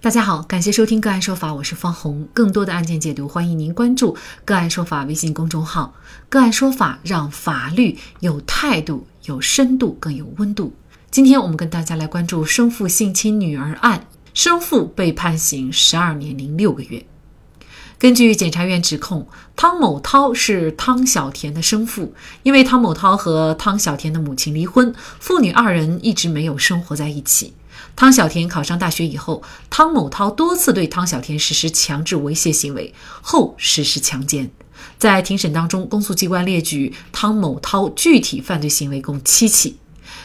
大家好，感谢收听个案说法，我是方红。更多的案件解读，欢迎您关注个案说法微信公众号。个案说法让法律有态度、有深度、更有温度。今天我们跟大家来关注生父性侵女儿案，生父被判刑十二年零六个月。根据检察院指控，汤某涛是汤小田的生父，因为汤某涛和汤小田的母亲离婚，父女二人一直没有生活在一起。汤小田考上大学以后，汤某涛多次对汤小田实施强制猥亵行为，后实施强奸。在庭审当中，公诉机关列举汤某涛具体犯罪行为共七起。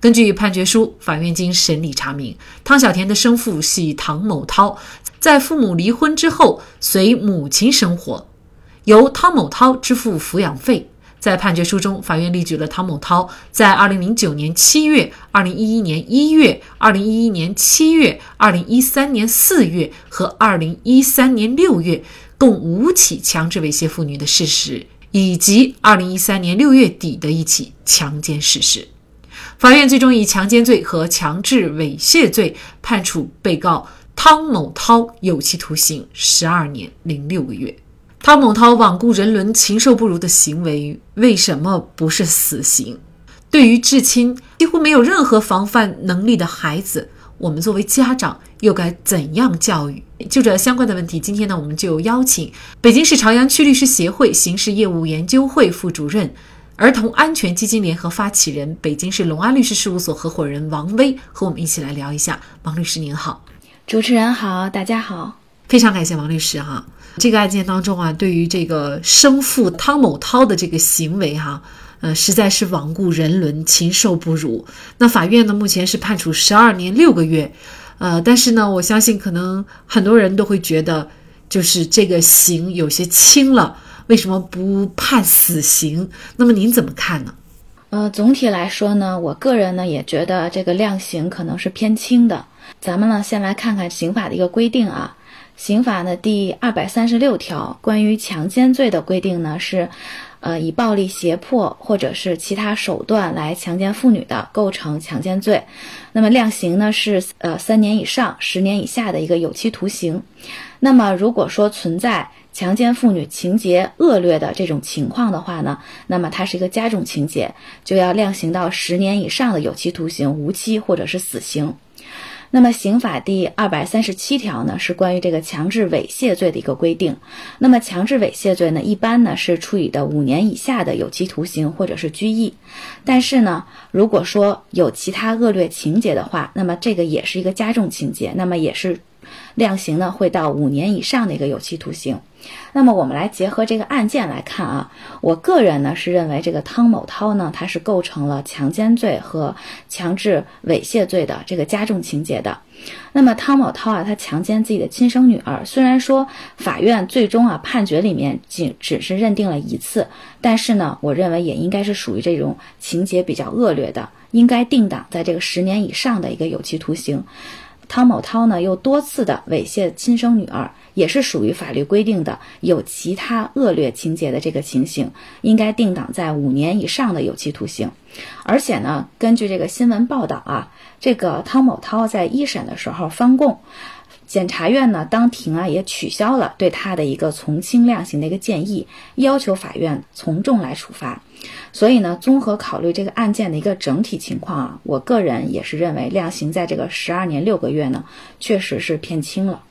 根据判决书，法院经审理查明，汤小田的生父系汤某涛，在父母离婚之后随母亲生活，由汤某涛支付抚养费。在判决书中，法院列举了汤某涛在2009年7月、2011年1月、2011年7月、2013年4月和2013年6月共五起强制猥亵妇女的事实，以及2013年6月底的一起强奸事实。法院最终以强奸罪和强制猥亵罪判处被告汤某涛有期徒刑十二年零六个月。汤某涛罔顾人伦、禽兽不如的行为，为什么不是死刑？对于至亲几乎没有任何防范能力的孩子，我们作为家长又该怎样教育？就这相关的问题，今天呢，我们就邀请北京市朝阳区律师协会刑事业务研究会副主任、儿童安全基金联合发起人、北京市隆安律师事务所合伙人王威和我们一起来聊一下。王律师您好，主持人好，大家好，非常感谢王律师哈。这个案件当中啊，对于这个生父汤某涛的这个行为哈，呃，实在是罔顾人伦、禽兽不如。那法院呢，目前是判处十二年六个月，呃，但是呢，我相信可能很多人都会觉得，就是这个刑有些轻了，为什么不判死刑？那么您怎么看呢？呃，总体来说呢，我个人呢也觉得这个量刑可能是偏轻的。咱们呢，先来看看刑法的一个规定啊。刑法呢第二百三十六条关于强奸罪的规定呢是，呃，以暴力胁迫或者是其他手段来强奸妇女的，构成强奸罪。那么量刑呢是呃三年以上十年以下的一个有期徒刑。那么如果说存在强奸妇女情节恶劣的这种情况的话呢，那么它是一个加重情节，就要量刑到十年以上的有期徒刑、无期或者是死刑。那么，刑法第二百三十七条呢，是关于这个强制猥亵罪的一个规定。那么，强制猥亵罪呢，一般呢是处以的五年以下的有期徒刑或者是拘役。但是呢，如果说有其他恶劣情节的话，那么这个也是一个加重情节，那么也是。量刑呢会到五年以上的一个有期徒刑。那么我们来结合这个案件来看啊，我个人呢是认为这个汤某涛呢他是构成了强奸罪和强制猥亵罪的这个加重情节的。那么汤某涛啊他强奸自己的亲生女儿，虽然说法院最终啊判决里面仅只是认定了一次，但是呢我认为也应该是属于这种情节比较恶劣的，应该定档在这个十年以上的一个有期徒刑。汤某涛呢，又多次的猥亵亲生女儿，也是属于法律规定的有其他恶劣情节的这个情形，应该定档在五年以上的有期徒刑。而且呢，根据这个新闻报道啊，这个汤某涛在一审的时候翻供。检察院呢，当庭啊也取消了对他的一个从轻量刑的一个建议，要求法院从重来处罚。所以呢，综合考虑这个案件的一个整体情况啊，我个人也是认为量刑在这个十二年六个月呢，确实是偏轻了。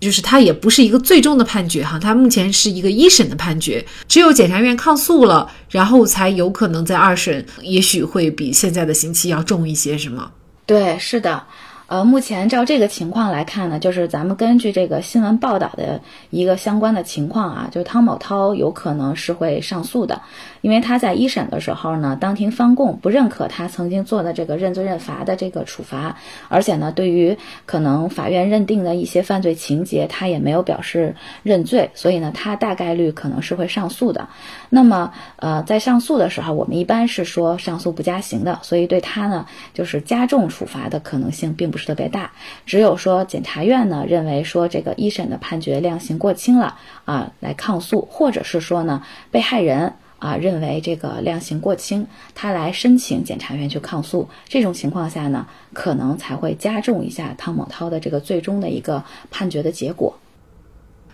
就是他也不是一个最终的判决哈，他目前是一个一审的判决，只有检察院抗诉了，然后才有可能在二审，也许会比现在的刑期要重一些，是吗？对，是的。呃，目前照这个情况来看呢，就是咱们根据这个新闻报道的一个相关的情况啊，就是汤某涛有可能是会上诉的，因为他在一审的时候呢，当庭翻供，不认可他曾经做的这个认罪认罚的这个处罚，而且呢，对于可能法院认定的一些犯罪情节，他也没有表示认罪，所以呢，他大概率可能是会上诉的。那么，呃，在上诉的时候，我们一般是说上诉不加刑的，所以对他呢，就是加重处罚的可能性并不。是特别大，只有说检察院呢认为说这个一审的判决量刑过轻了啊，来抗诉，或者是说呢被害人啊认为这个量刑过轻，他来申请检察院去抗诉。这种情况下呢，可能才会加重一下汤某涛的这个最终的一个判决的结果。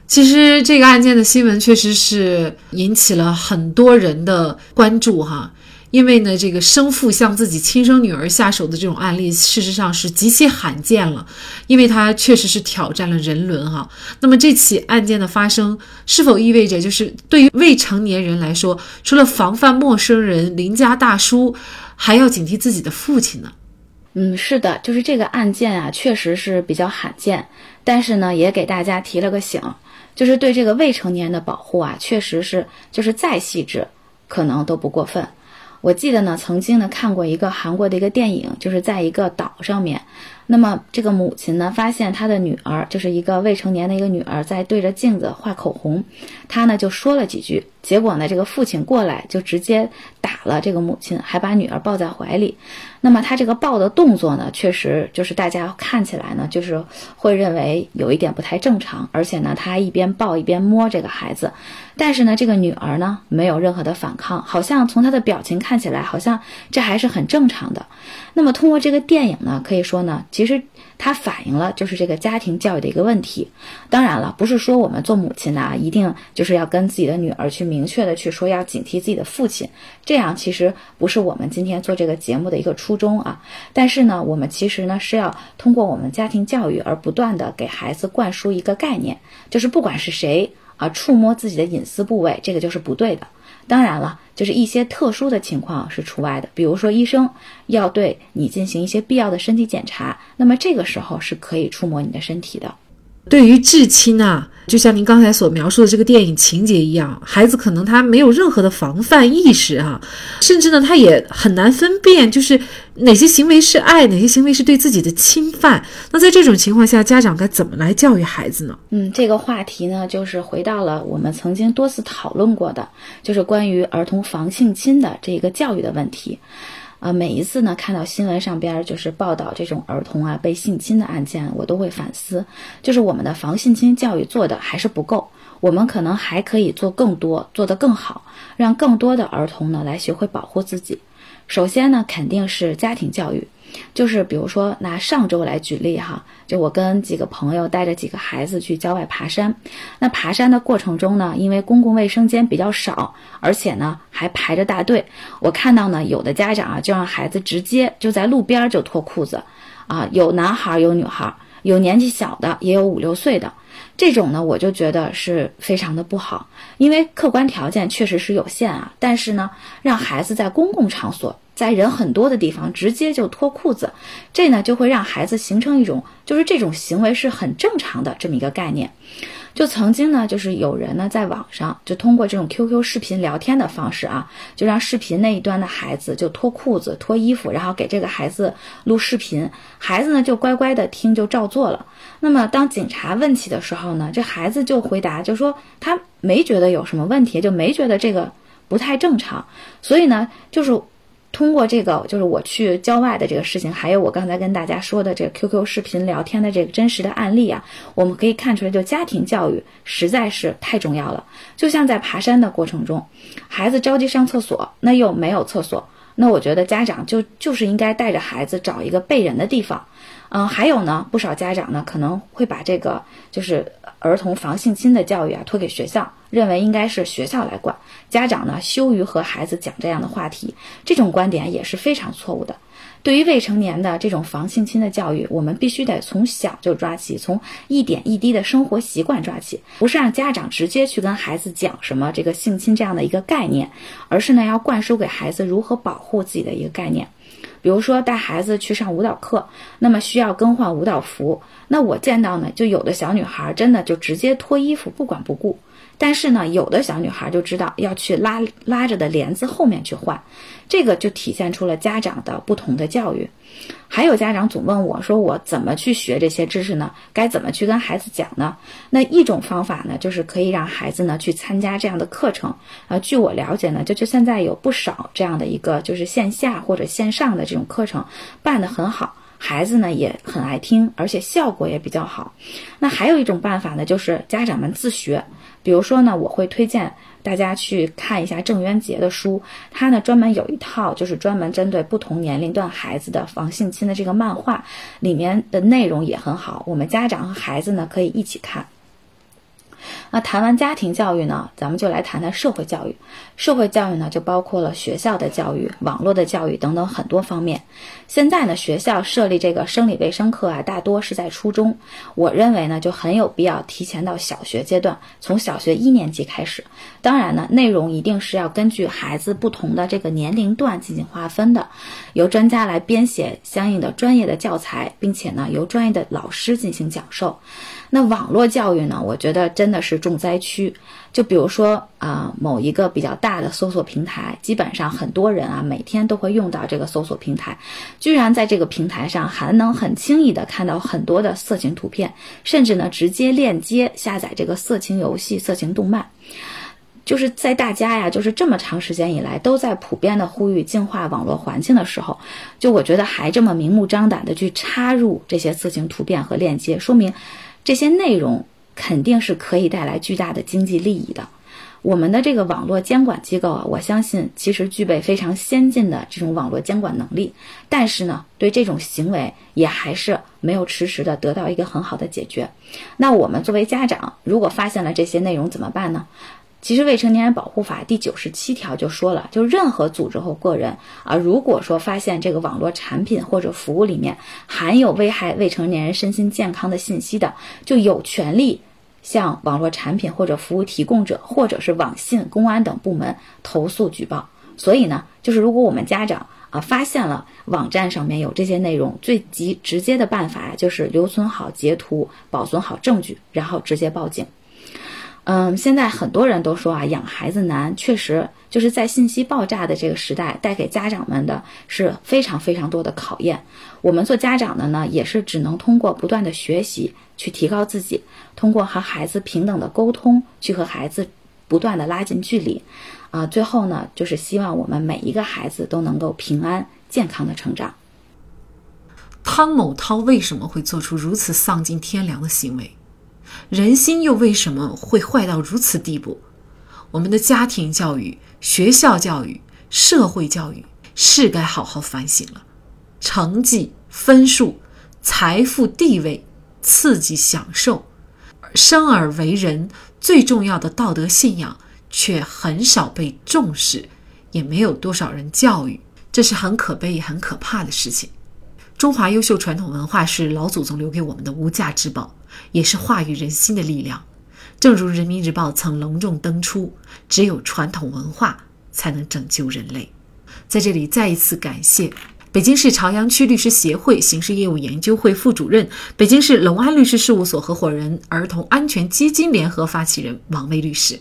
其实这个案件的新闻确实是引起了很多人的关注哈。因为呢，这个生父向自己亲生女儿下手的这种案例，事实上是极其罕见了，因为它确实是挑战了人伦哈。那么这起案件的发生，是否意味着就是对于未成年人来说，除了防范陌生人、邻家大叔，还要警惕自己的父亲呢？嗯，是的，就是这个案件啊，确实是比较罕见，但是呢，也给大家提了个醒，就是对这个未成年的保护啊，确实是就是再细致，可能都不过分。我记得呢，曾经呢看过一个韩国的一个电影，就是在一个岛上面，那么这个母亲呢发现她的女儿，就是一个未成年的一个女儿，在对着镜子画口红，她呢就说了几句，结果呢这个父亲过来就直接打了这个母亲，还把女儿抱在怀里。那么他这个抱的动作呢，确实就是大家看起来呢，就是会认为有一点不太正常，而且呢，他一边抱一边摸这个孩子，但是呢，这个女儿呢没有任何的反抗，好像从她的表情看起来，好像这还是很正常的。那么通过这个电影呢，可以说呢，其实。它反映了就是这个家庭教育的一个问题。当然了，不是说我们做母亲的一定就是要跟自己的女儿去明确的去说要警惕自己的父亲，这样其实不是我们今天做这个节目的一个初衷啊。但是呢，我们其实呢是要通过我们家庭教育而不断的给孩子灌输一个概念，就是不管是谁啊触摸自己的隐私部位，这个就是不对的。当然了，就是一些特殊的情况是除外的，比如说医生要对你进行一些必要的身体检查，那么这个时候是可以触摸你的身体的。对于至亲啊，就像您刚才所描述的这个电影情节一样，孩子可能他没有任何的防范意识啊，甚至呢，他也很难分辨，就是哪些行为是爱，哪些行为是对自己的侵犯。那在这种情况下，家长该怎么来教育孩子呢？嗯，这个话题呢，就是回到了我们曾经多次讨论过的，就是关于儿童防性侵的这个教育的问题。啊，每一次呢看到新闻上边就是报道这种儿童啊被性侵的案件，我都会反思，就是我们的防性侵教育做的还是不够，我们可能还可以做更多，做得更好，让更多的儿童呢来学会保护自己。首先呢，肯定是家庭教育。就是比如说拿上周来举例哈，就我跟几个朋友带着几个孩子去郊外爬山，那爬山的过程中呢，因为公共卫生间比较少，而且呢还排着大队，我看到呢有的家长啊就让孩子直接就在路边就脱裤子，啊有男孩有女孩，有年纪小的也有五六岁的，这种呢我就觉得是非常的不好，因为客观条件确实是有限啊，但是呢让孩子在公共场所。在人很多的地方直接就脱裤子，这呢就会让孩子形成一种就是这种行为是很正常的这么一个概念。就曾经呢，就是有人呢在网上就通过这种 QQ 视频聊天的方式啊，就让视频那一端的孩子就脱裤子、脱衣服，然后给这个孩子录视频，孩子呢就乖乖的听就照做了。那么当警察问起的时候呢，这孩子就回答就说他没觉得有什么问题，就没觉得这个不太正常。所以呢，就是。通过这个，就是我去郊外的这个事情，还有我刚才跟大家说的这个 QQ 视频聊天的这个真实的案例啊，我们可以看出来，就家庭教育实在是太重要了。就像在爬山的过程中，孩子着急上厕所，那又没有厕所，那我觉得家长就就是应该带着孩子找一个背人的地方。嗯，还有呢，不少家长呢可能会把这个就是儿童防性侵的教育啊托给学校。认为应该是学校来管，家长呢羞于和孩子讲这样的话题，这种观点也是非常错误的。对于未成年的这种防性侵的教育，我们必须得从小就抓起，从一点一滴的生活习惯抓起，不是让家长直接去跟孩子讲什么这个性侵这样的一个概念，而是呢要灌输给孩子如何保护自己的一个概念。比如说带孩子去上舞蹈课，那么需要更换舞蹈服，那我见到呢就有的小女孩真的就直接脱衣服不管不顾。但是呢，有的小女孩就知道要去拉拉着的帘子后面去换，这个就体现出了家长的不同的教育。还有家长总问我说：“我怎么去学这些知识呢？该怎么去跟孩子讲呢？”那一种方法呢，就是可以让孩子呢去参加这样的课程。啊，据我了解呢，就就现在有不少这样的一个就是线下或者线上的这种课程办得很好。孩子呢也很爱听，而且效果也比较好。那还有一种办法呢，就是家长们自学。比如说呢，我会推荐大家去看一下郑渊洁的书，他呢专门有一套就是专门针对不同年龄段孩子的防性侵的这个漫画，里面的内容也很好，我们家长和孩子呢可以一起看。那谈完家庭教育呢，咱们就来谈谈社会教育。社会教育呢，就包括了学校的教育、网络的教育等等很多方面。现在呢，学校设立这个生理卫生课啊，大多是在初中。我认为呢，就很有必要提前到小学阶段，从小学一年级开始。当然呢，内容一定是要根据孩子不同的这个年龄段进行划分的，由专家来编写相应的专业的教材，并且呢，由专业的老师进行讲授。那网络教育呢？我觉得真的是重灾区。就比如说啊，某一个比较大的搜索平台，基本上很多人啊每天都会用到这个搜索平台，居然在这个平台上还能很轻易的看到很多的色情图片，甚至呢直接链接下载这个色情游戏、色情动漫。就是在大家呀，就是这么长时间以来都在普遍的呼吁净化网络环境的时候，就我觉得还这么明目张胆的去插入这些色情图片和链接，说明。这些内容肯定是可以带来巨大的经济利益的。我们的这个网络监管机构啊，我相信其实具备非常先进的这种网络监管能力。但是呢，对这种行为也还是没有迟迟的得到一个很好的解决。那我们作为家长，如果发现了这些内容怎么办呢？其实《未成年人保护法》第九十七条就说了，就任何组织或个人啊，如果说发现这个网络产品或者服务里面含有危害未成年人身心健康的信息的，就有权利向网络产品或者服务提供者或者是网信、公安等部门投诉举报。所以呢，就是如果我们家长啊发现了网站上面有这些内容，最急直接的办法就是留存好截图，保存好证据，然后直接报警。嗯，现在很多人都说啊，养孩子难，确实就是在信息爆炸的这个时代，带给家长们的是非常非常多的考验。我们做家长的呢，也是只能通过不断的学习去提高自己，通过和孩子平等的沟通，去和孩子不断的拉近距离。啊，最后呢，就是希望我们每一个孩子都能够平安健康的成长。汤某涛为什么会做出如此丧尽天良的行为？人心又为什么会坏到如此地步？我们的家庭教育、学校教育、社会教育是该好好反省了。成绩、分数、财富、地位、刺激、享受，生而为人最重要的道德信仰却很少被重视，也没有多少人教育，这是很可悲也很可怕的事情。中华优秀传统文化是老祖宗留给我们的无价之宝。也是化育人心的力量，正如人民日报曾隆重登出：“只有传统文化才能拯救人类。”在这里再一次感谢北京市朝阳区律师协会刑事业务研究会副主任、北京市隆安律师事务所合伙人、儿童安全基金联合发起人王威律师。